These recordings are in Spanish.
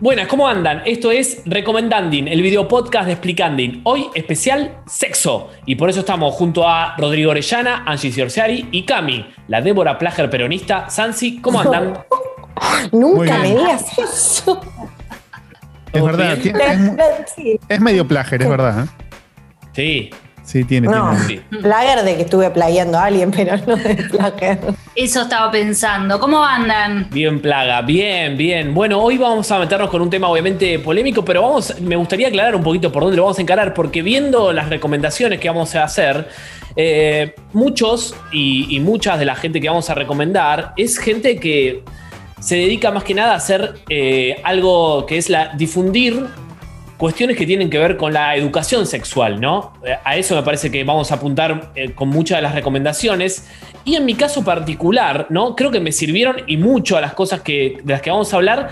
Buenas, ¿cómo andan? Esto es Recomendanding, el video podcast de Explicanding. Hoy especial sexo. Y por eso estamos junto a Rodrigo Orellana, Angie Ciorciari y Cami, la Débora Plager peronista. Sansi, ¿cómo andan? Nunca me digas eso. Es verdad, tiene- es, es medio plager, es verdad. ¿eh? Sí. Sí, tiene, No, tiene. Sí. plager de que estuve playando a alguien, pero no de plager. Eso estaba pensando. ¿Cómo andan? Bien, plaga, bien, bien. Bueno, hoy vamos a meternos con un tema obviamente polémico, pero vamos, me gustaría aclarar un poquito por dónde lo vamos a encarar, porque viendo las recomendaciones que vamos a hacer, eh, muchos y, muchas de la gente que vamos a recomendar es gente que se dedica más que nada a hacer eh, algo que es la difundir cuestiones que tienen que ver con la educación sexual, ¿no? Eh, A eso me parece que vamos a apuntar eh, con muchas de las recomendaciones. Y en mi caso particular, ¿no? Creo que me sirvieron y mucho a las cosas que, de las que vamos a hablar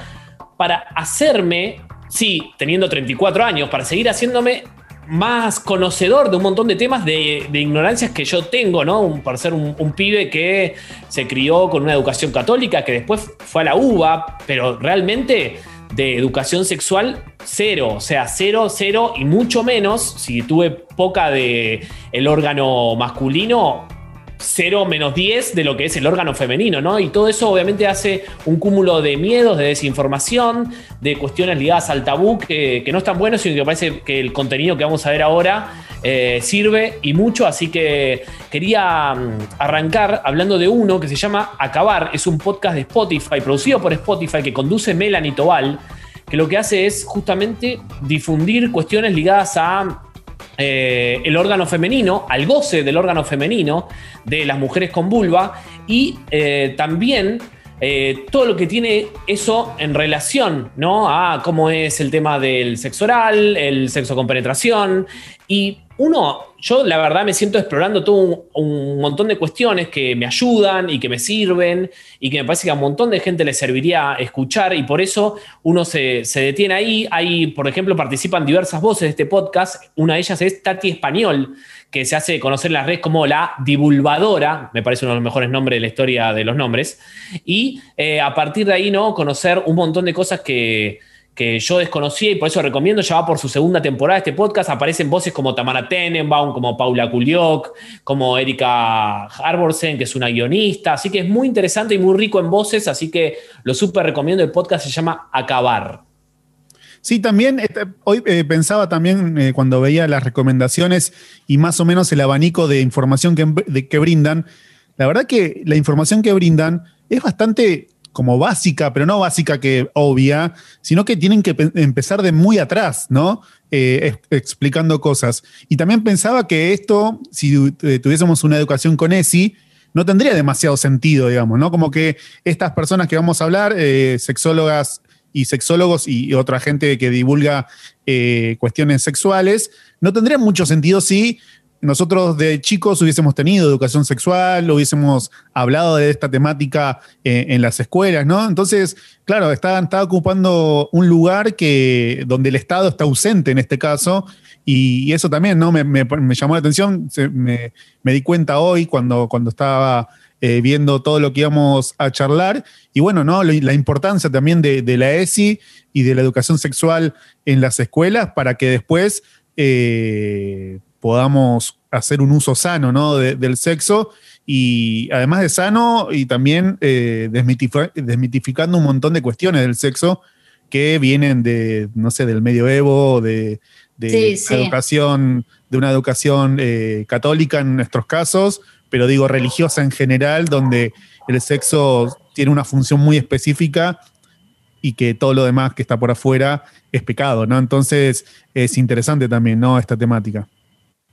para hacerme, sí, teniendo 34 años, para seguir haciéndome más conocedor de un montón de temas de, ignorancias que yo tengo, ¿no? Por ser un, un pibe que se crió con una educación católica, que después fue a la UBA, pero realmente de educación sexual cero, o sea, cero, cero y mucho menos. Si tuve poca de el órgano masculino, 0 menos 10 de lo que es el órgano femenino, ¿no? Y todo eso obviamente hace un cúmulo de miedos, de desinformación, de cuestiones ligadas al tabú que, no están buenos, sino que parece que el contenido que vamos a ver ahora eh, sirve y mucho, así que quería mm, arrancar hablando de uno que se llama Acabar, es un podcast de Spotify, producido por Spotify, que conduce Melanie Tobal, que lo que hace es justamente difundir cuestiones ligadas a eh, el órgano femenino, al goce del órgano femenino de las mujeres con vulva y eh, también eh, todo lo que tiene eso en relación ¿no? a cómo es el tema del sexo oral, el sexo con penetración y uno, yo la verdad me siento explorando todo un, montón de cuestiones que me ayudan y que me sirven y que me parece que a un montón de gente le serviría escuchar y por eso uno se, se detiene ahí. Ahí, por ejemplo, participan diversas voces de este podcast. Una de ellas es Tati Español, que se hace conocer en las redes como la divulgadora, me parece uno de los mejores nombres de la historia de los nombres. Y eh, a partir de ahí, ¿no? Conocer un montón de cosas que, que yo desconocía y por eso recomiendo, ya va por su segunda temporada este podcast, aparecen voces como Tamara Tenenbaum, como Paula Kuliok, como Erika Harborsen, que es una guionista, así que es muy interesante y muy rico en voces, así que lo súper recomiendo, el podcast se llama Acabar. Sí, también este, hoy eh, pensaba también eh, cuando veía las recomendaciones y más o menos el abanico de información que, que brindan. La verdad que la información que brindan es bastante como básica, pero no básica que obvia, sino que tienen que pe- empezar de muy atrás, ¿no? Eh, ex- explicando cosas. Y también pensaba que esto, si eh, tuviésemos una educación con ESI, no tendría demasiado sentido, digamos, ¿no? Como que estas personas que vamos a hablar, eh, sexólogas y sexólogos y, y otra gente que divulga cuestiones sexuales, no tendría mucho sentido si nosotros de chicos hubiésemos tenido educación sexual, hubiésemos hablado de esta temática eh, en las escuelas, ¿no? Entonces, claro, está, ocupando un lugar que, donde el Estado está ausente en este caso, y, eso también, ¿no? Me, llamó la atención, me, di cuenta hoy cuando, cuando estaba eh, viendo todo lo que íbamos a charlar, y bueno, ¿no? La importancia también de, de la ESI y de la educación sexual en las escuelas para que después eh, podamos hacer un uso sano ¿no? de- del sexo y además de sano y también eh, desmitifi- desmitificando un montón de cuestiones del sexo que vienen de, no sé, del medioevo, de, de Sí, sí. educación, de una educación eh, católica en nuestros casos, pero digo religiosa en general, donde el sexo tiene una función muy específica y que todo lo demás que está por afuera es pecado, ¿no? Entonces es interesante también, ¿no? Esta temática.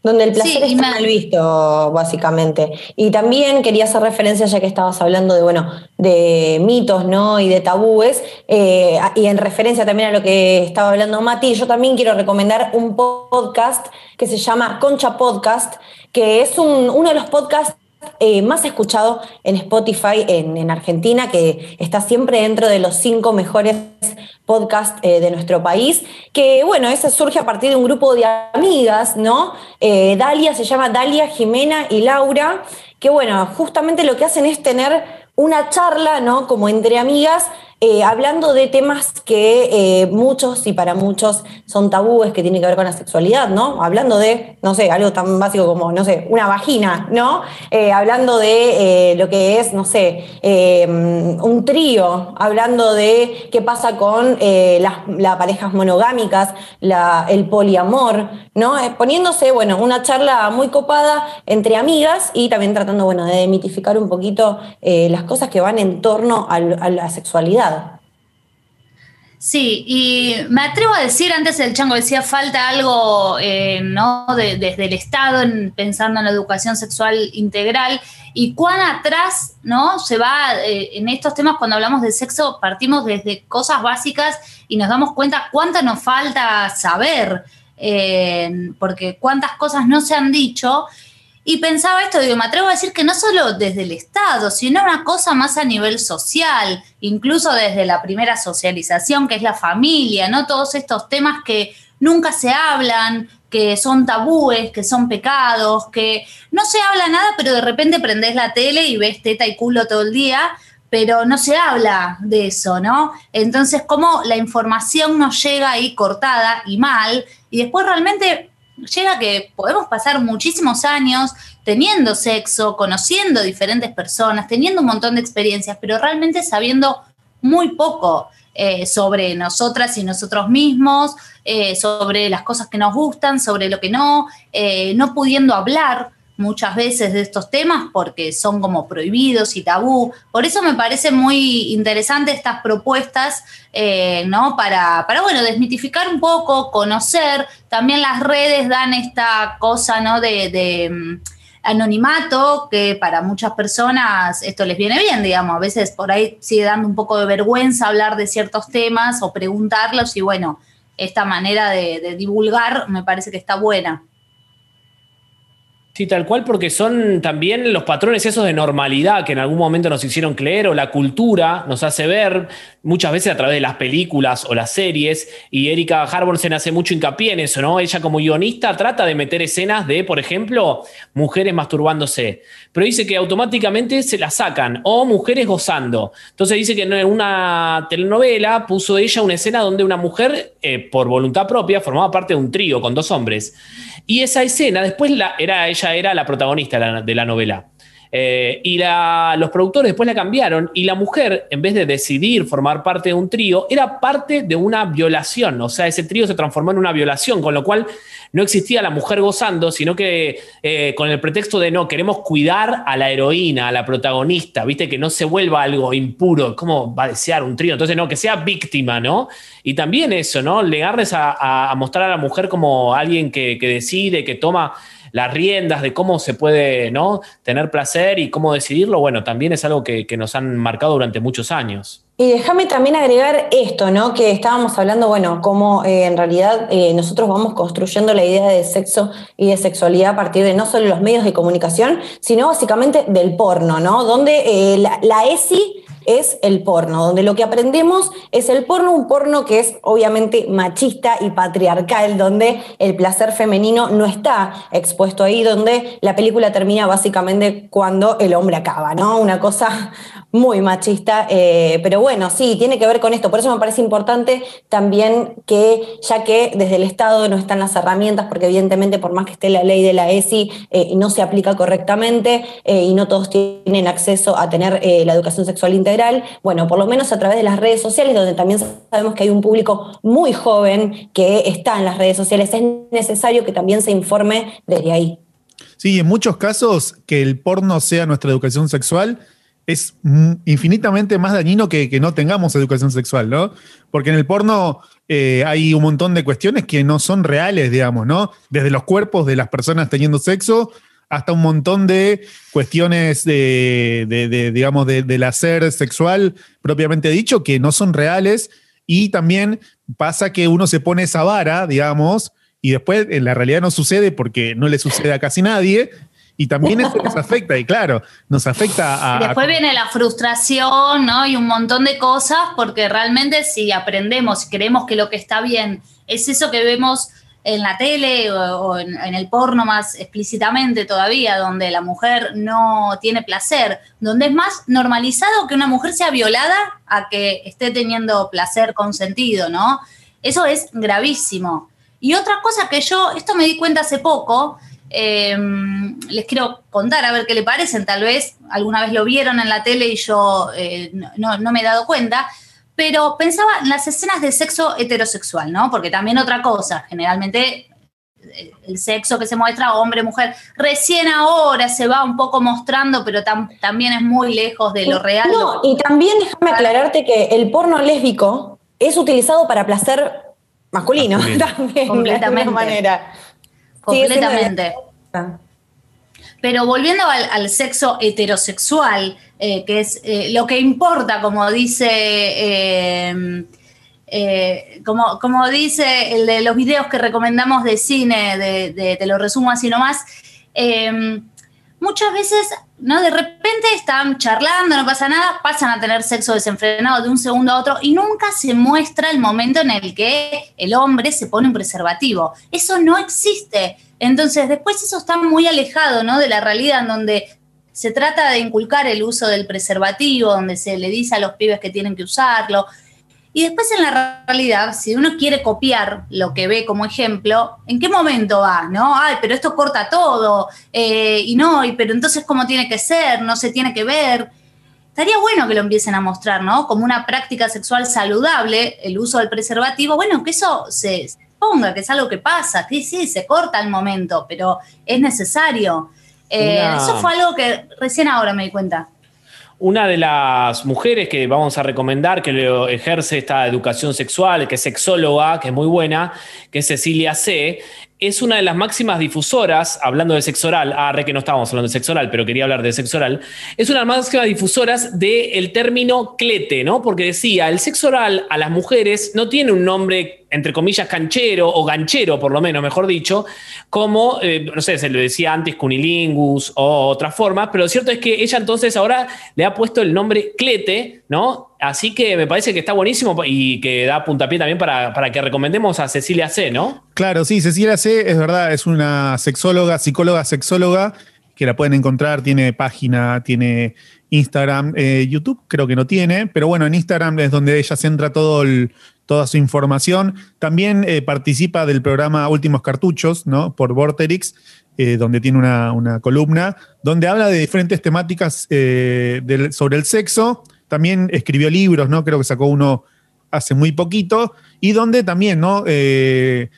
Donde el placer Sí, está ma- mal visto, básicamente. Y también quería hacer referencia, ya que estabas hablando de, bueno, de mitos, ¿no? Y de tabúes, eh, y en referencia también a lo que estaba hablando Mati, yo también quiero recomendar un podcast que se llama Concha Podcast, que es un- uno de los podcasts eh, más escuchado en Spotify en, en Argentina, que está siempre dentro de los cinco mejores podcasts eh, de nuestro país, que bueno, ese surge a partir de un grupo de amigas, ¿no? Eh, Dalia se llama Dalia, Jimena y Laura, que bueno, justamente lo que hacen es tener una charla, ¿no? Como entre amigas, eh, hablando de temas que eh, muchos y para muchos son tabúes que tienen que ver con la sexualidad, ¿no? Hablando de, no sé, algo tan básico como, no sé, una vagina, ¿no? Eh, hablando de lo que es, no sé, un trío, hablando de qué pasa con las, parejas monogámicas, el poliamor, ¿no? poniéndose, bueno, una charla muy copada entre amigas y también tratando, bueno, de demitificar un poquito las cosas que van en torno a la sexualidad. Sí, y me atrevo a decir, antes el chango decía, falta algo, eh, ¿no? desde el Estado, pensando en la educación sexual integral, y cuán atrás, ¿no? Se va, eh, en estos temas, cuando hablamos de sexo, partimos desde cosas básicas y nos damos cuenta cuánta nos falta saber, eh, porque cuántas cosas no se han dicho, y pensaba esto, digo, me atrevo a decir que no solo desde el Estado, sino una cosa más a nivel social, incluso desde la primera socialización, que es la familia, ¿no? Todos estos temas que nunca se hablan, que son tabúes, que son pecados, que no se habla nada, pero de repente prendés la tele y ves teta y culo todo el día, pero no se habla de eso, ¿no? Entonces, cómo la información nos llega ahí cortada y mal, y después realmente llega que podemos pasar muchísimos años teniendo sexo, conociendo diferentes personas, teniendo un montón de experiencias, pero realmente sabiendo muy poco eh, sobre nosotras y nosotros mismos, eh, sobre las cosas que nos gustan, sobre lo que no, eh, no pudiendo hablar muchas veces de estos temas porque son como prohibidos y tabú. Por eso me parece muy interesante estas propuestas, eh, ¿no? Para, para, bueno, desmitificar un poco, conocer. También las redes dan esta cosa, ¿no? De, mm, anonimato, que para muchas personas esto les viene bien, digamos. A veces por ahí sigue dando un poco de vergüenza hablar de ciertos temas o preguntarlos y bueno, esta manera de divulgar me parece que está buena. Sí, tal cual, porque son también los patrones esos de normalidad que en algún momento nos hicieron creer, o la cultura nos hace ver, muchas veces a través de las películas o las series, y Erika Harborsen hace mucho hincapié en eso, ¿no? Ella como guionista trata de meter escenas de, por ejemplo, mujeres masturbándose, pero dice que automáticamente se la sacan, o mujeres gozando. Entonces dice que en una telenovela puso ella una escena donde una mujer, eh, por voluntad propia, formaba parte de un trío con dos hombres. Y esa escena, después era, ella era la protagonista de la, novela. Eh, y los productores después la cambiaron y la mujer, en vez de decidir formar parte de un trío, era parte de una violación. O sea, ese trío se transformó en una violación, con lo cual no existía la mujer gozando, sino que eh, con el pretexto de no, queremos cuidar a la heroína, a la protagonista, viste, que no se vuelva algo impuro, ¿cómo va a desear un trío? Entonces, no, que sea víctima, ¿no? Y también eso, ¿no? Legarles a, mostrar a la mujer como alguien que, que decide, que toma las riendas de cómo se puede ¿no? tener placer y cómo decidirlo, bueno, también es algo que, nos han marcado durante muchos años. Y déjame también agregar esto, ¿no? Que estábamos hablando, bueno, cómo eh, en realidad eh, nosotros vamos construyendo la idea de sexo y de sexualidad a partir de no solo los medios de comunicación, sino básicamente del porno, ¿no? Donde eh, la, la ESI es el porno, donde lo que aprendemos es el porno, un porno que es obviamente machista y patriarcal, donde el placer femenino no está expuesto ahí, donde la película termina básicamente cuando el hombre acaba, ¿no? Una cosa muy machista, eh, pero bueno, sí, tiene que ver con esto. Por eso me parece importante también que, ya que desde el Estado no están las herramientas, porque evidentemente por más que esté la ley de la ESI, eh, no se aplica correctamente eh, y no todos tienen acceso a tener la educación sexual integral, bueno, por lo menos a través de las redes sociales, donde también sabemos que hay un público muy joven que está en las redes sociales, es necesario que también se informe desde ahí. Sí, en muchos casos que el porno sea nuestra educación sexual es infinitamente más dañino que, que, no tengamos educación sexual, ¿no? Porque en el porno eh, hay un montón de cuestiones que no son reales, digamos, ¿no? Desde los cuerpos de las personas teniendo sexo hasta un montón de cuestiones de, de, digamos, del hacer sexual propiamente dicho que no son reales y también pasa que uno se pone esa vara, digamos, y después en la realidad no sucede porque no le sucede a casi nadie y también eso nos afecta, y claro, nos afecta a... Después viene la frustración, ¿no? Y un montón de cosas, porque realmente si aprendemos y creemos que lo que está bien es eso que vemos en la tele o, en, el porno más explícitamente todavía, donde la mujer no tiene placer, donde es más normalizado que una mujer sea violada a que esté teniendo placer consentido, ¿no? Eso es gravísimo. Y otra cosa que yo, esto me di cuenta hace poco, em, les quiero contar a ver qué le parecen, tal vez alguna vez lo vieron en la tele y yo eh, no me he dado cuenta, pero pensaba en las escenas de sexo heterosexual, ¿no? Porque también otra cosa, generalmente eh, el sexo que se muestra hombre-mujer, recién ahora se va un poco mostrando, pero también es muy lejos de lo real. No, y también déjame aclararte que el porno lésbico es utilizado para placer masculino, también, Completamente. de alguna manera. Completamente. Pero volviendo al, sexo heterosexual, eh, que es eh, lo que importa, como dice, eh, como, como, dice el de los videos que recomendamos de cine, de, te lo resumo así nomás, muchas veces, ¿no? De repente están charlando, no pasa nada, pasan a tener sexo desenfrenado de un segundo a otro y nunca se muestra el momento en el que el hombre se pone un preservativo. Eso no existe. Entonces, después eso está muy alejado, ¿no? De la realidad en donde se trata de inculcar el uso del preservativo, donde se le dice a los pibes que tienen que usarlo. Y después en la realidad, si uno quiere copiar lo que ve como ejemplo, ¿en qué momento va? ¿No? Ay, pero esto corta todo. Eh, y no, y, pero entonces ¿cómo tiene que ser? No se tiene que ver. Estaría bueno que lo empiecen a mostrar, ¿no? Como una práctica sexual saludable, el uso del preservativo. Bueno, que eso se, que es algo que pasa, que sí, se corta el momento, pero es necesario. Eh, eso fue algo que recién ahora me di cuenta. Una de las mujeres que vamos a recomendar que ejerce esta educación sexual, que es sexóloga, que es muy buena, que es Cecilia C., es una de las máximas difusoras, hablando de sexo oral, ah, re que no estábamos hablando de sexo oral, pero quería hablar de sexo oral, es una de las máximas difusoras del término clete, ¿no? Porque decía, el sexo oral a las mujeres no tiene un nombre, entre comillas, canchero o ganchero, por lo menos, mejor dicho, como, eh, no sé, se lo decía antes cunilingus o otras formas, pero lo cierto es que ella entonces ahora le ha puesto el nombre clete, ¿no? Así que me parece que está buenísimo y que da puntapié también para, para, que recomendemos a Cecilia C, ¿no? Claro, sí, Cecilia C es verdad, es una sexóloga, psicóloga, sexóloga, que la pueden encontrar, tiene página, tiene Instagram, eh, YouTube creo que no tiene, pero bueno, en Instagram es donde ella centra todo toda su información. También eh, participa del programa Últimos Cartuchos, ¿no? Por Vorterix, eh, donde tiene una, columna, donde habla de diferentes temáticas sobre el sexo también escribió libros, ¿no? Creo que sacó uno hace muy poquito, y donde también, ¿no? Eh,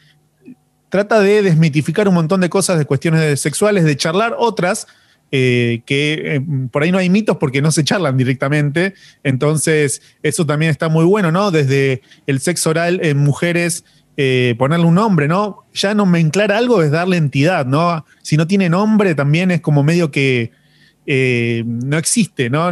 trata de desmitificar un montón de cosas de cuestiones sexuales, de charlar otras eh, que eh, por ahí no hay mitos porque no se charlan directamente. Entonces, eso también está muy bueno, ¿no? Desde el sexo oral en mujeres, ponerle un nombre, ¿no? Ya nomenclar algo es darle entidad, ¿no? Si no tiene nombre, también es como medio que no existe, ¿no?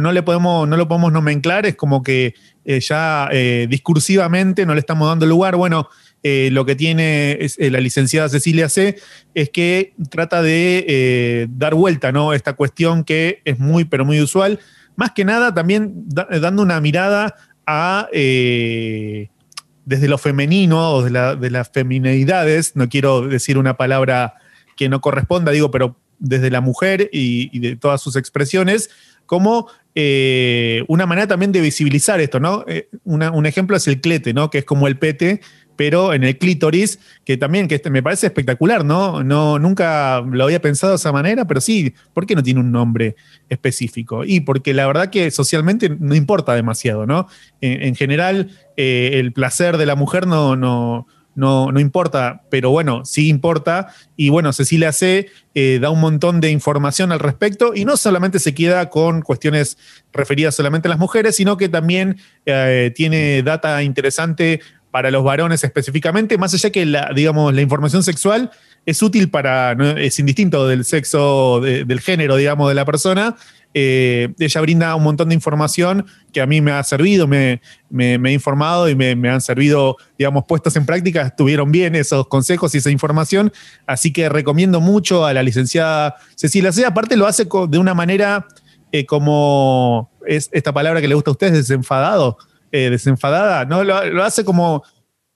No, le podemos, no lo podemos nomenclar, es como que eh, ya eh, discursivamente no le estamos dando lugar. Bueno, eh, lo que tiene la licenciada Cecilia C es que trata de dar vuelta ¿no? esta cuestión que es muy, pero muy usual. Más que nada, también dando una mirada a desde lo femenino o de, las femineidades, no quiero decir una palabra que no corresponda, digo, pero desde la mujer y de todas sus expresiones, como eh, una manera también de visibilizar esto, ¿no? Eh, un ejemplo es el clete, ¿no? Que es como el pete, pero en el clítoris, que también que este, me parece espectacular, ¿no? ¿no? Nunca lo había pensado de esa manera, pero sí, ¿por qué no tiene un nombre específico? Y porque la verdad que socialmente no importa demasiado, ¿no? En, general, eh, el placer de la mujer no, no, no, no importa, pero bueno, sí importa. Y bueno, Cecilia C eh, da un montón de información al respecto y no solamente se queda con cuestiones referidas solamente a las mujeres, sino que también eh, tiene data interesante para los varones específicamente, más allá que la, digamos, la información sexual es útil para, es indistinto del sexo, del género, digamos, de la persona, eh, ella brinda un montón de información que a mí me ha servido, me, me, he informado y me, han servido, digamos, puestos en práctica. Estuvieron bien esos consejos y esa información. Así que recomiendo mucho a la licenciada Cecilia C. Aparte lo hace de una manera eh, como es esta palabra que le gusta a ustedes, desenfadado, eh, desenfadada, ¿no? Lo, hace como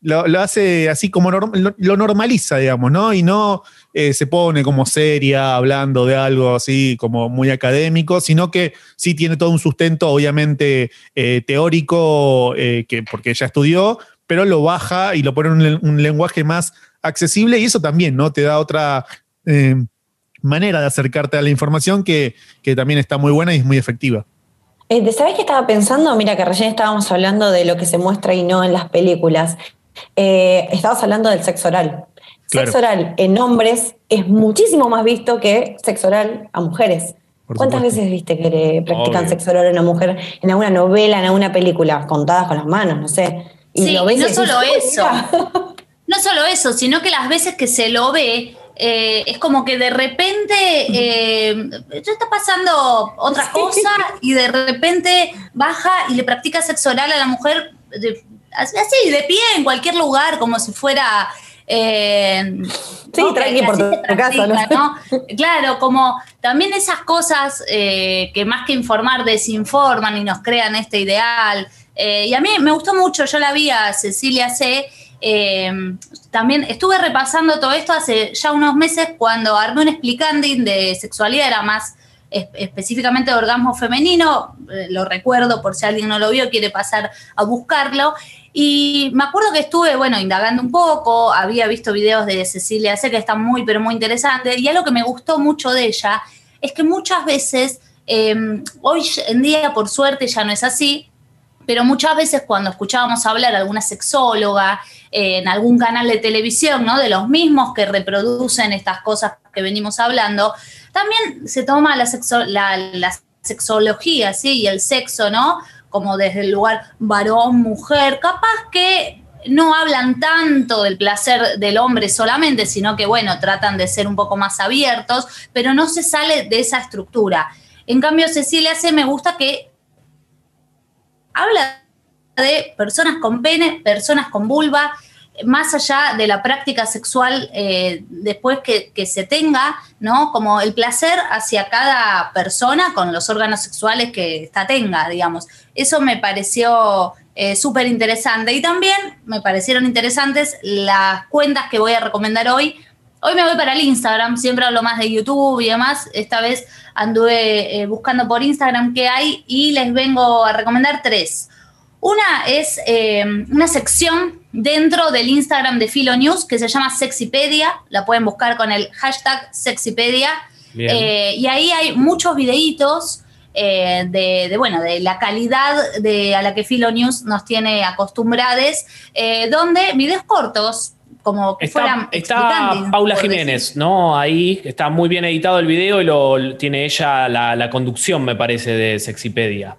lo, hace así como lo, normaliza, digamos, ¿no? Y no eh, se pone como seria hablando de algo así como muy académico, sino que sí tiene todo un sustento, obviamente, eh, teórico, eh, que, porque ella estudió, pero lo baja y lo pone en un, lenguaje más accesible y eso también, ¿no? Te da otra manera de acercarte a la información que, que también está muy buena y es muy efectiva. ¿Sabes qué estaba pensando? Mira, que recién estábamos hablando de lo que se muestra y no en las películas. Eh, estabas hablando del sexo oral. Sexo oral en hombres es muchísimo más visto que sexo oral a mujeres. ¿Cuántas veces viste que practican sexo oral a una mujer en alguna novela, en alguna película, contadas con las manos, no sé? Y sí, no solo eso. no solo eso, sino que las veces que se lo ve, eh, es como que de repente eh, está pasando otra cosa y de repente baja y le practica sexo oral a la mujer así, de pie, en cualquier lugar, como si fuera... Eh, sí, tranqui por tu casa, ¿no? Claro, como también esas cosas eh, que más que informar desinforman y nos crean este ideal. Eh, y a mí me gustó mucho, yo la vi a Cecilia C. también estuve repasando todo esto hace ya unos meses cuando armé un explicanding de sexualidad, era más específicamente de orgasmo femenino, lo recuerdo por si alguien no lo vio, quiere pasar a buscarlo, y me acuerdo que estuve, bueno, indagando un poco, había visto videos de Cecilia sé que están muy, pero muy interesantes, y algo que me gustó mucho de ella es que muchas veces, em, hoy en día por suerte ya no es así, pero muchas veces cuando escuchábamos hablar a alguna sexóloga en algún canal de televisión, ¿no? De los mismos que reproducen estas cosas que venimos hablando, también se toma la, sexología, ¿sí? Y el sexo, ¿no? como desde el lugar varón, mujer, capaz que no hablan tanto del placer del hombre solamente, sino que, bueno, tratan de ser un poco más abiertos, pero no se sale de esa estructura. En cambio, Cecilia C. me gusta que habla de personas con pene, personas con vulva, más allá de la práctica sexual eh, después que, se tenga, ¿no? Como el placer hacia cada persona con los órganos sexuales que esta tenga, digamos. Eso me pareció eh, súper interesante. Y también me parecieron interesantes las cuentas que voy a recomendar hoy. Hoy me voy para el Instagram, siempre hablo más de YouTube y demás. Esta vez anduve eh, buscando por Instagram qué hay y les vengo a recomendar tres. Una es una sección dentro del Instagram de Filo News que se llama Sexipedia, la pueden buscar con el hashtag Sexipedia, eh, y ahí hay muchos videitos eh, de, bueno, de la calidad de, a la que Filo News nos tiene acostumbrados, eh, donde videos cortos, como que está, fueran Está Paula Jiménez, ¿no? Ahí está muy bien editado el video y lo tiene ella la, la conducción, me parece, de Sexipedia.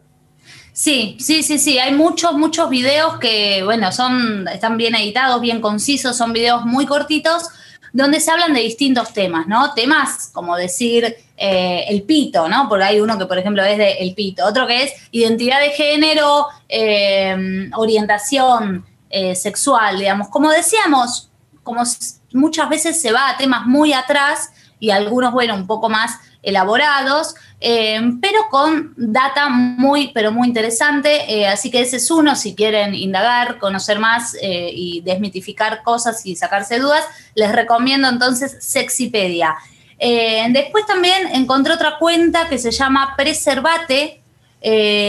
Sí, sí, sí, sí. Hay muchos, muchos videos que, bueno, son, están bien editados, bien concisos, son videos muy cortitos, donde se hablan de distintos temas, ¿no? Temas como decir eh, el pito, ¿no? Porque hay uno que, por ejemplo, es de el pito, otro que es identidad de género, eh, orientación eh, sexual, digamos. Como decíamos, como muchas veces se va a temas muy atrás y algunos, bueno, un poco más elaborados, eh, pero con data muy, pero muy interesante. Eh, así que ese es uno, si quieren indagar, conocer más eh, y desmitificar cosas y sacarse dudas, les recomiendo entonces Sexipedia. después también encontré otra cuenta que se llama Preservate.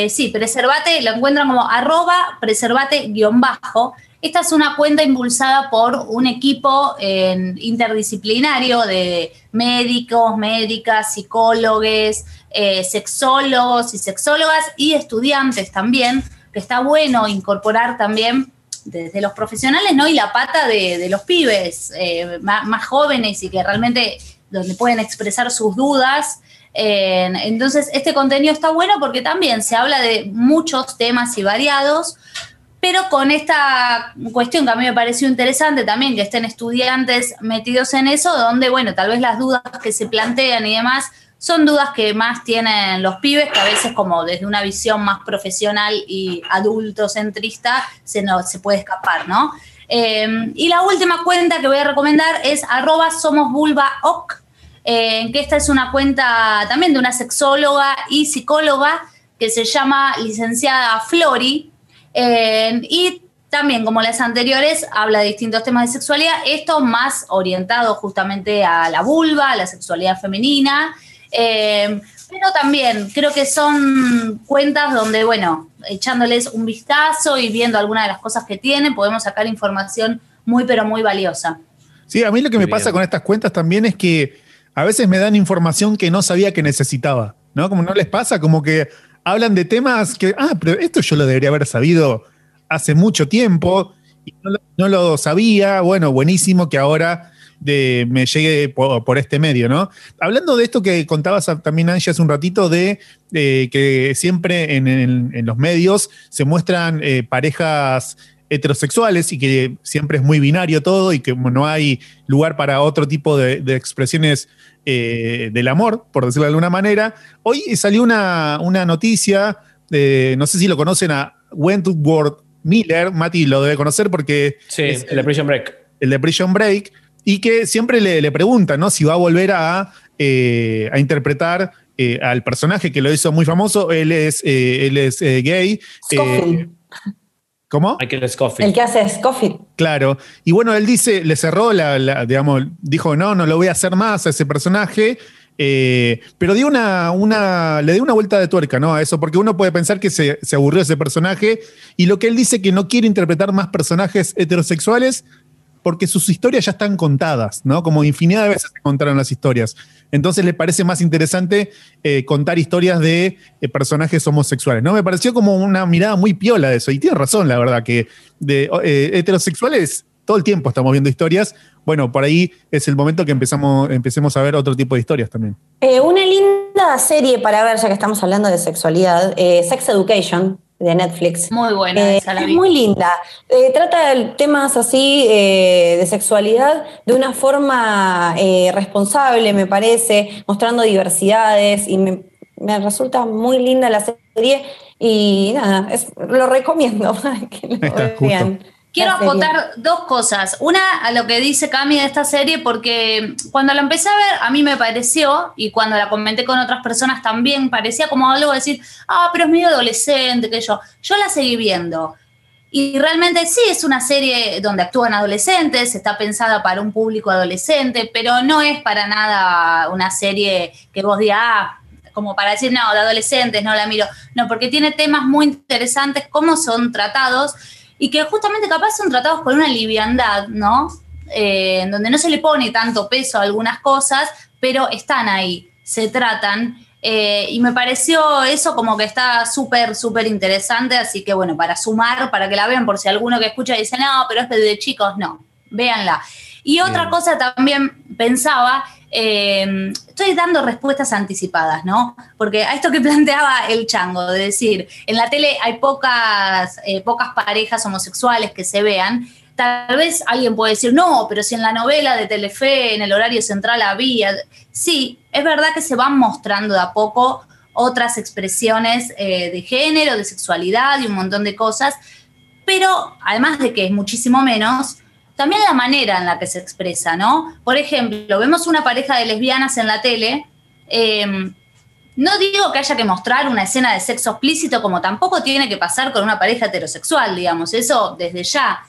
sí, Preservate, lo encuentran como arroba preservate-bajo. Esta es una cuenta impulsada por un equipo interdisciplinario de médicos, médicas, psicólogos, eh, sexólogos y sexólogas y estudiantes también, que está bueno incorporar también desde los profesionales, ¿no? Y la pata de, los pibes eh, más, jóvenes y que realmente donde pueden expresar sus dudas. entonces, este contenido está bueno porque también se habla de muchos temas y variados, pero con esta cuestión que a mí me pareció interesante también, que estén estudiantes metidos en eso, donde, bueno, tal vez las dudas que se plantean y demás son dudas que más tienen los pibes, que a veces como desde una visión más profesional y adultocentrista se, no, se puede escapar, ¿no? Em, y la última cuenta que voy a recomendar es arroba somosvulvaoc, eh, que esta es una cuenta también de una sexóloga y psicóloga que se llama licenciada Flori, y también, como las anteriores, habla de distintos temas de sexualidad, esto más orientado justamente a la vulva, a la sexualidad femenina. Eh, pero también creo que son cuentas donde, bueno, echándoles un vistazo y viendo algunas de las cosas que tienen, podemos sacar información muy, pero muy valiosa. Sí, a mí lo que me pasa con estas cuentas también es que a veces me dan información que no sabía que necesitaba, ¿no? Como no les pasa, como que hablan de temas que, ah, pero esto yo lo debería haber sabido hace mucho tiempo y no lo, sabía. Bueno, buenísimo que ahora me llegue por, este medio, ¿no? Hablando de esto que contabas también, Angie, hace un ratito, de que siempre en, los medios se muestran eh, parejas heterosexuales y que siempre es muy binario todo y que no hay lugar para otro tipo de, expresiones eh, del amor, por decirlo de alguna manera. Hoy salió una, noticia, no sé si lo conocen a Wentworth Miller, Mati lo debe conocer porque... Sí, el de Prison Break. El de Prison Break, y que siempre le, le preguntan ¿no? si va a volver a, eh, interpretar eh, al personaje que lo hizo muy famoso. Él es, eh, él es gay. ¿Cómo? Michael Scofield. El que hace Scofield. Claro. Y bueno, él dice, le cerró la, digamos, dijo, no, no lo voy a hacer más a ese personaje. Eh, pero dio una, una, le dio una vuelta de tuerca ¿no? a eso, porque uno puede pensar que se, se aburrió ese personaje y lo que él dice que no quiere interpretar más personajes heterosexuales porque sus historias ya están contadas, ¿no? Como infinidad de veces se contaron las historias. Entonces le parece más interesante eh, contar historias de eh, personajes homosexuales, ¿no? Me pareció como una mirada muy piola de eso. Y tiene razón, la verdad, que de heterosexuales todo el tiempo estamos viendo historias, bueno, por ahí es el momento que empezamos, empecemos a ver otro tipo de historias también. Eh, una linda serie para ver, ya que estamos hablando de sexualidad, eh, Sex Education de Netflix. Muy buena, eh, Es muy linda. trata temas así de sexualidad de una forma responsable, me parece, mostrando diversidades y me, resulta muy linda la serie y nada, lo recomiendo para que lo vean. Quiero acotar dos cosas. Una, a lo que dice Cami de esta serie, porque cuando la empecé a ver, a mí me pareció, y cuando la comenté con otras personas también, parecía como algo de decir, ah, pero es medio adolescente, que yo. Yo la seguí viendo. Y realmente sí, es una serie donde actúan adolescentes, está pensada para un público adolescente, pero no es para nada una serie que vos digas, ah, como para decir, no, de adolescentes, no la miro. No, porque tiene temas muy interesantes, cómo son tratados y que justamente capaz son tratados con una liviandad, ¿no? Eh, donde no se le pone tanto peso a algunas cosas, pero están ahí, se tratan. Eh, y me pareció eso como que está súper, súper interesante, así que bueno, para sumar, para que la vean, por si alguno que escucha dice, no, pero es de chicos, no, véanla. Y otra cosa también pensaba eh, estoy dando respuestas anticipadas, ¿no? Porque a esto que planteaba el chango, de decir, en la tele hay pocas, eh, pocas parejas homosexuales que se vean, tal vez alguien puede decir, no, pero si en la novela de Telefe, en el horario central había, sí, es verdad que se van mostrando de a poco otras expresiones eh, de género, de sexualidad y un montón de cosas, pero además de que es muchísimo menos, también la manera en la que se expresa, ¿no? Por ejemplo, vemos una pareja de lesbianas en la tele. Em, no digo que haya que mostrar una escena de sexo explícito, como tampoco tiene que pasar con una pareja heterosexual, digamos, eso desde ya,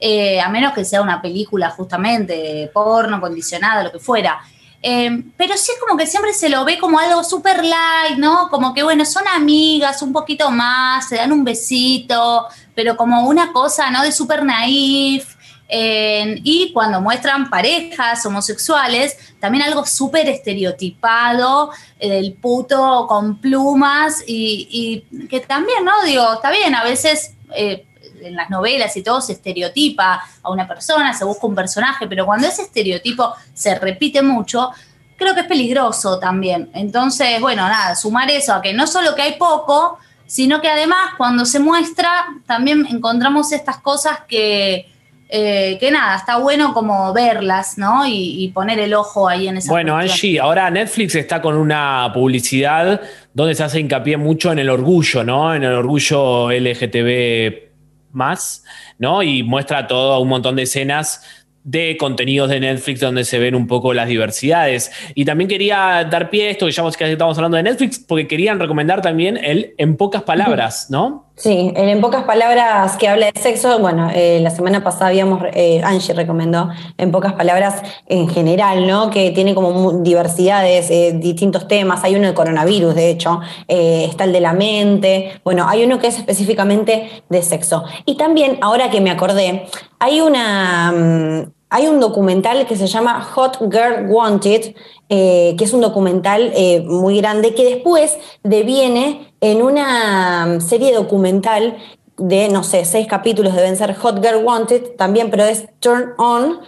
eh, a menos que sea una película justamente porno, condicionada, lo que fuera. Em, pero sí es como que siempre se lo ve como algo súper light, ¿no? Como que, bueno, son amigas un poquito más, se dan un besito, pero como una cosa, ¿no? De súper naif y cuando muestran parejas homosexuales, también algo súper estereotipado eh, puto con plumas y, que también, ¿no? Digo, está bien, a veces eh, en las novelas y todo se estereotipa a una persona, se busca un personaje, pero cuando ese estereotipo se repite mucho, creo que es peligroso también. Entonces, bueno, nada, sumar eso a que no solo que hay poco, sino que además cuando se muestra también encontramos estas cosas que eh, que nada, está bueno como verlas, ¿no? Y, poner el ojo ahí en esa. Bueno, Angie, ahora Netflix está con una publicidad donde se hace hincapié mucho en el orgullo, ¿no? En el orgullo LGTB más, ¿no? Y muestra todo un montón de escenas de contenidos de Netflix donde se ven un poco las diversidades. Y también quería dar pie a esto, que ya estamos hablando de Netflix, porque querían recomendar también el En pocas palabras, ¿no? Sí, en pocas palabras que habla de sexo, bueno, eh, la semana pasada habíamos, eh, Angie recomendó, en pocas palabras en general, ¿no? Que tiene como diversidades, eh, distintos temas, hay uno del coronavirus, de hecho, está el de la mente, bueno, hay uno que es específicamente de sexo. Y también, ahora que me acordé, hay una... Mm, hay un documental que se llama Hot Girl Wanted, que es un documental muy grande que después deviene en una mm, serie documental de, no sé, seis capítulos, deben ser Hot Girl Wanted también, pero es Turn On,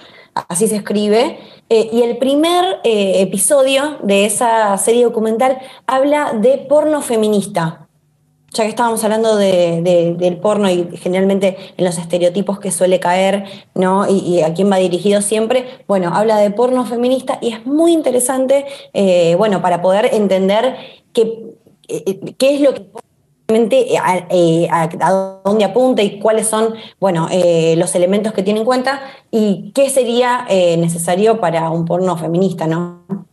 así se escribe. Eh, y el primer eh, episodio de esa serie documental habla de porno feminista. Ya que estábamos hablando de, del porno y generalmente en los estereotipos que suele caer, ¿no? Y, a quién va dirigido siempre, bueno, habla de porno feminista y es muy interesante, eh, bueno, para poder entender eh, eh, qué es lo que a, a, dónde apunta y cuáles son bueno, los elementos que tiene en cuenta y qué sería necesario para un porno feminista, ¿no?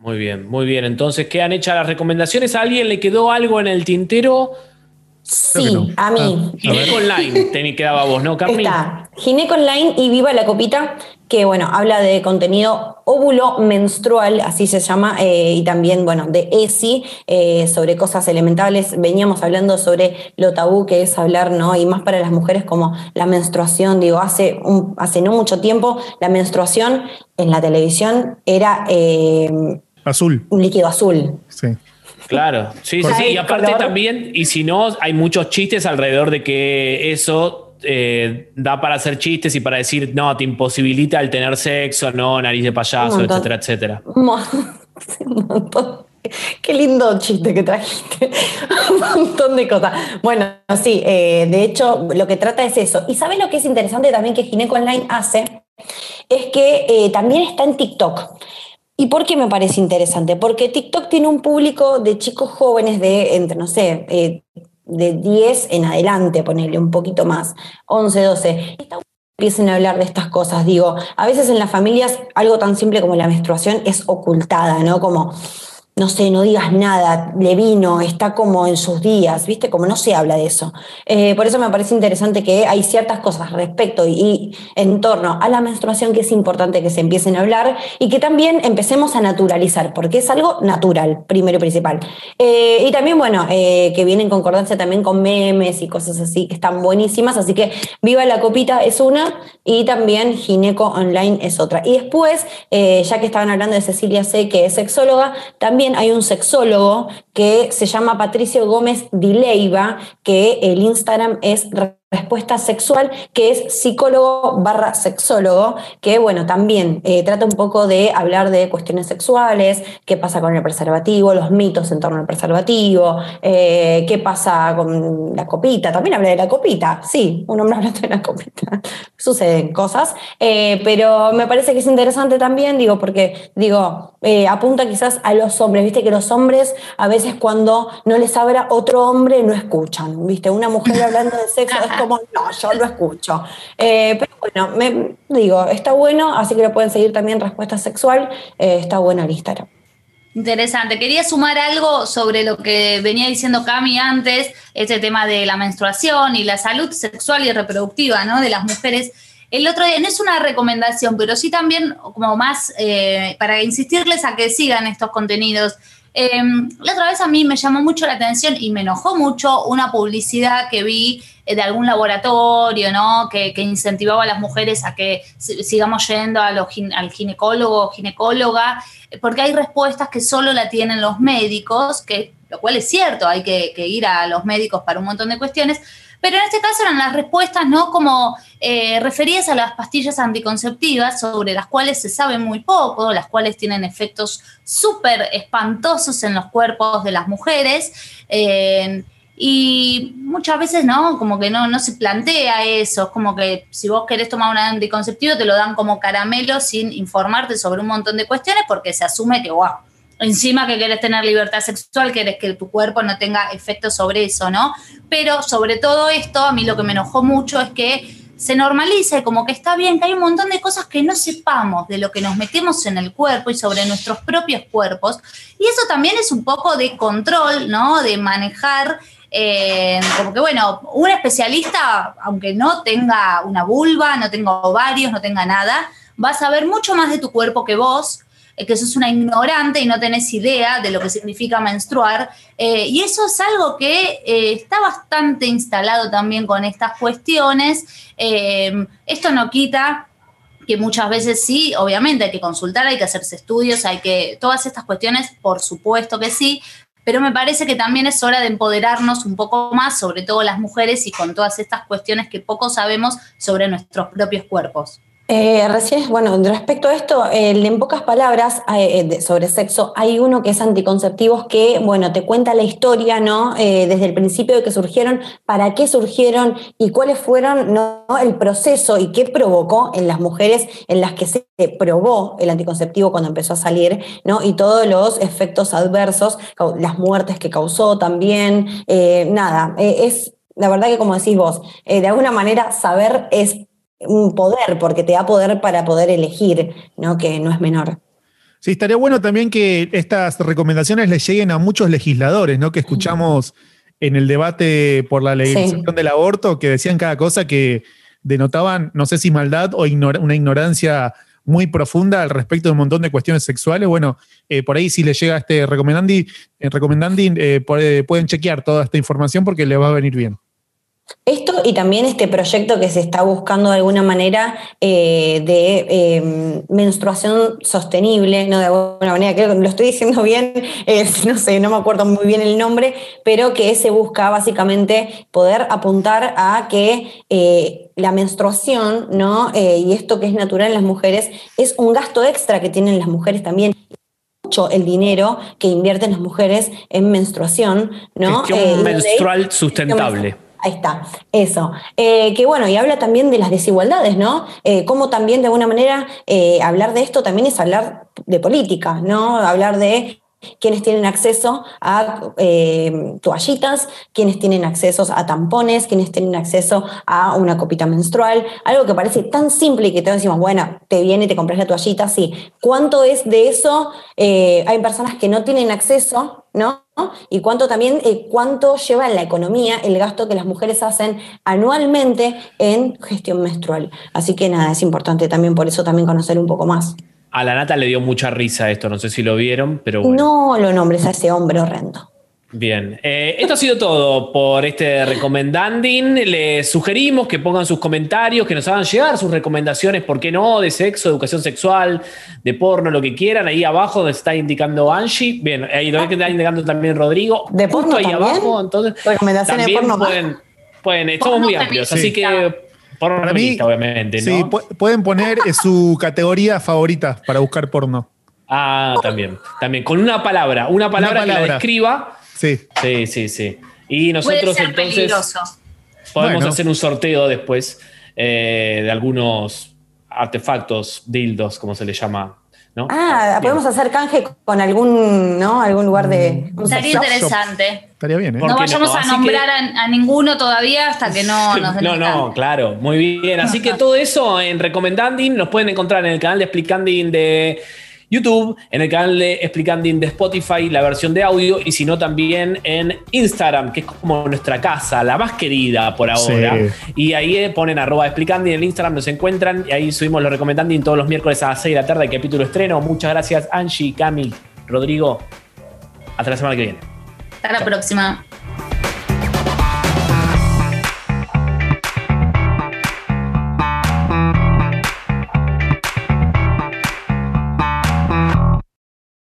Muy bien, muy bien. Entonces quedan hechas las recomendaciones. ¿A alguien le quedó algo en el tintero? Sí, a mí. Ah, Gineco Online, te quedaba vos, ¿no, Carmen? Está Gineco Online y Viva la Copita, que bueno, habla de contenido óvulo menstrual, así se llama, eh, y también, bueno, de ESI, eh, sobre cosas elementales. Veníamos hablando sobre lo tabú que es hablar, ¿no? Y más para las mujeres como la menstruación, digo, hace, un, hace no mucho tiempo la menstruación en la televisión era... Eh, azul. Un líquido azul. Sí. Claro, sí, sí, sí. Y aparte también, y si no, hay muchos chistes alrededor de que eso eh, da para hacer chistes y para decir, no, te imposibilita el tener sexo, no, nariz de payaso, etcétera, etcétera. Un montón. Qué lindo chiste que trajiste. Un montón de cosas. Bueno, sí, eh, de hecho, lo que trata es eso. Y ¿sabes lo que es interesante también que Gineco Online hace? Es que eh, también está en TikTok. ¿Y por qué me parece interesante? Porque TikTok tiene un público de chicos jóvenes de entre, no sé, eh, de 10 en adelante, ponerle un poquito más, 11, 12. Empiecen a hablar de estas cosas, digo, a veces en las familias algo tan simple como la menstruación es ocultada, ¿no? Como no sé, no digas nada, le vino, está como en sus días, ¿viste? Como no se habla de eso. Eh, por eso me parece interesante que hay ciertas cosas respecto y, en torno a la menstruación que es importante que se empiecen a hablar y que también empecemos a naturalizar, porque es algo natural, primero y principal. Eh, y también, bueno, eh, que viene en concordancia también con memes y cosas así que están buenísimas, así que Viva la Copita es una y también Gineco Online es otra. Y después, ya que estaban hablando de Cecilia C., que es sexóloga, también hay un sexólogo que se llama Patricio Gómez Dileiva, que el Instagram es respuesta sexual, que es psicólogo barra sexólogo, que bueno, también eh, trata un poco de hablar de cuestiones sexuales, qué pasa con el preservativo, los mitos en torno al preservativo, eh, qué pasa con la copita, también habla de la copita, sí, un hombre hablando de la copita, suceden cosas, eh, pero me parece que es interesante también, digo, porque digo, apunta quizás a los hombres, viste que los hombres a veces cuando no les habla otro hombre no escuchan, viste, una mujer hablando de sexo como, no, yo lo escucho. Eh, pero bueno, me, digo, está bueno, así que lo pueden seguir también Respuesta Sexual, eh, está bueno el Instagram. Interesante. Quería sumar algo sobre lo que venía diciendo Cami antes, este tema de la menstruación y la salud sexual y reproductiva ¿no? de las mujeres. El otro día, no es una recomendación, pero sí también como más eh, para insistirles a que sigan estos contenidos Em, la otra vez a mí me llamó mucho la atención y me enojó mucho una publicidad que vi eh, de algún laboratorio, ¿no? Que, incentivaba a las mujeres a que sigamos yendo al ginecólogo o ginecóloga, porque hay respuestas que solo la tienen los médicos, que, lo cual es cierto, hay que, que ir a los médicos para un montón de cuestiones, pero en este caso eran las respuestas, ¿no? Como eh, referidas a las pastillas anticonceptivas, sobre las cuales se sabe muy poco, las cuales tienen efectos súper espantosos en los cuerpos de las mujeres. y muchas veces, ¿no? Como que no, no se plantea eso. Es como que si vos querés tomar un anticonceptivo, te lo dan como caramelo sin informarte sobre un montón de cuestiones porque se asume que, wow, encima que quieres tener libertad sexual, quieres que tu cuerpo no tenga efecto sobre eso, ¿no? Pero sobre todo esto, a mí lo que me enojó mucho es que se normaliza y como que está bien, que hay un montón de cosas que no sepamos de lo que nos metemos en el cuerpo y sobre nuestros propios cuerpos. Y eso también es un poco de control, ¿no? De manejar eh, como que bueno, un especialista, aunque no tenga una vulva, no tenga ovarios, no tenga nada, va a saber mucho más de tu cuerpo que vos, eh, que sos una ignorante y no tenés idea de lo que significa menstruar. Eh, y eso es algo que está bastante instalado también con estas cuestiones. esto no quita que muchas veces sí, obviamente hay que consultar, hay que hacerse estudios, hay que, todas estas cuestiones, por supuesto que sí, pero me parece que también es hora de empoderarnos un poco más, sobre todo las mujeres y con todas estas cuestiones que poco sabemos sobre nuestros propios cuerpos. Eh, recién, bueno, respecto a esto, en pocas palabras eh, sobre sexo, hay uno que es anticonceptivos que, bueno, te cuenta la historia, ¿no? Eh, desde el principio de que surgieron, para qué surgieron y cuáles fueron, ¿no? El proceso y qué provocó en las mujeres en las que se probó el anticonceptivo cuando empezó a salir, ¿no? Y todos los efectos adversos, las muertes que causó también, nada, es la verdad que como decís vos, de alguna manera saber es un poder, porque te da poder para poder elegir, ¿no? que no es menor. Sí, estaría bueno también que estas recomendaciones le lleguen a muchos legisladores, ¿no? Que escuchamos en el debate por la legalización del aborto, que decían cada cosa que denotaban, no sé si maldad o una ignorancia muy profunda al respecto de un montón de cuestiones sexuales. Bueno, eh, por ahí si le llega este recomendandi, eh, recomendandi eh, pueden chequear toda esta información porque le va a venir bien. Esto y también este proyecto que se está buscando de alguna manera eh, de eh, menstruación sostenible, no de alguna manera, creo que lo estoy diciendo bien, no sé, no me acuerdo muy bien el nombre, pero que se busca básicamente poder apuntar a que eh, la menstruación, ¿no? y esto que es natural en las mujeres, es un gasto extra que tienen las mujeres también mucho el dinero que invierten las mujeres en menstruación, ¿no? menstrual sustentable. Ahí está, eso. Eh, que bueno, y habla también de las desigualdades, ¿no? Eh, como también de alguna manera eh, hablar de esto también es hablar de política, ¿no? Hablar de quienes tienen acceso a toallitas, quienes tienen acceso a tampones, quienes tienen acceso a una copita menstrual, algo que parece tan simple y que te decimos, bueno, te viene y te compras la toallita, sí. ¿Cuánto es de eso? hay personas que no tienen acceso, ¿no? Y cuánto también, eh, cuánto lleva en la economía el gasto que las mujeres hacen anualmente en gestión menstrual. Así que nada, es importante también por eso también conocer un poco más. A la nata le dio mucha risa esto, no sé si lo vieron, pero No lo nombres a ese hombre horrendo. Bien, eh, esto ha sido todo por este recomendanding. Les sugerimos que pongan sus comentarios, que nos hagan llegar sus recomendaciones, ¿por qué no? De sexo, educación sexual, de porno, lo que quieran. Ahí abajo donde está indicando Angie. Bien, ahí lo que está indicando también Rodrigo. De porno ahí abajo. Entonces, recomendaciones de porno. Pueden, pueden estamos muy amplios, así que porno para mí, obviamente. ¿no? Sí, pueden poner su categoría favorita para buscar porno. Ah, también, también. Con una palabra, una palabra, que la describa Sí. Sí, sí, sí. Y nosotros entonces podemos hacer un sorteo después eh, de algunos artefactos, dildos, como se le llama. ¿no? Ah, podemos hacer canje con algún, ¿no? Algún lugar de. Estaría interesante. Estaría bien, ¿eh? No vayamos a nombrar a, ninguno todavía hasta que no nos den No, no, claro, muy bien. Así que todo eso en Recomendanding nos pueden encontrar en el canal de Explicanding de YouTube, en el canal de Explicanding de Spotify, la versión de audio, y si no también en Instagram, que es como nuestra casa, la más querida por ahora. Y ahí eh, ponen arroba Explicanding en Instagram, nos encuentran, y ahí subimos los recomendanding todos los miércoles a las 6 de la tarde, el capítulo estreno. Muchas gracias, Angie, Cami, Rodrigo. Hasta la semana que viene. Hasta la próxima.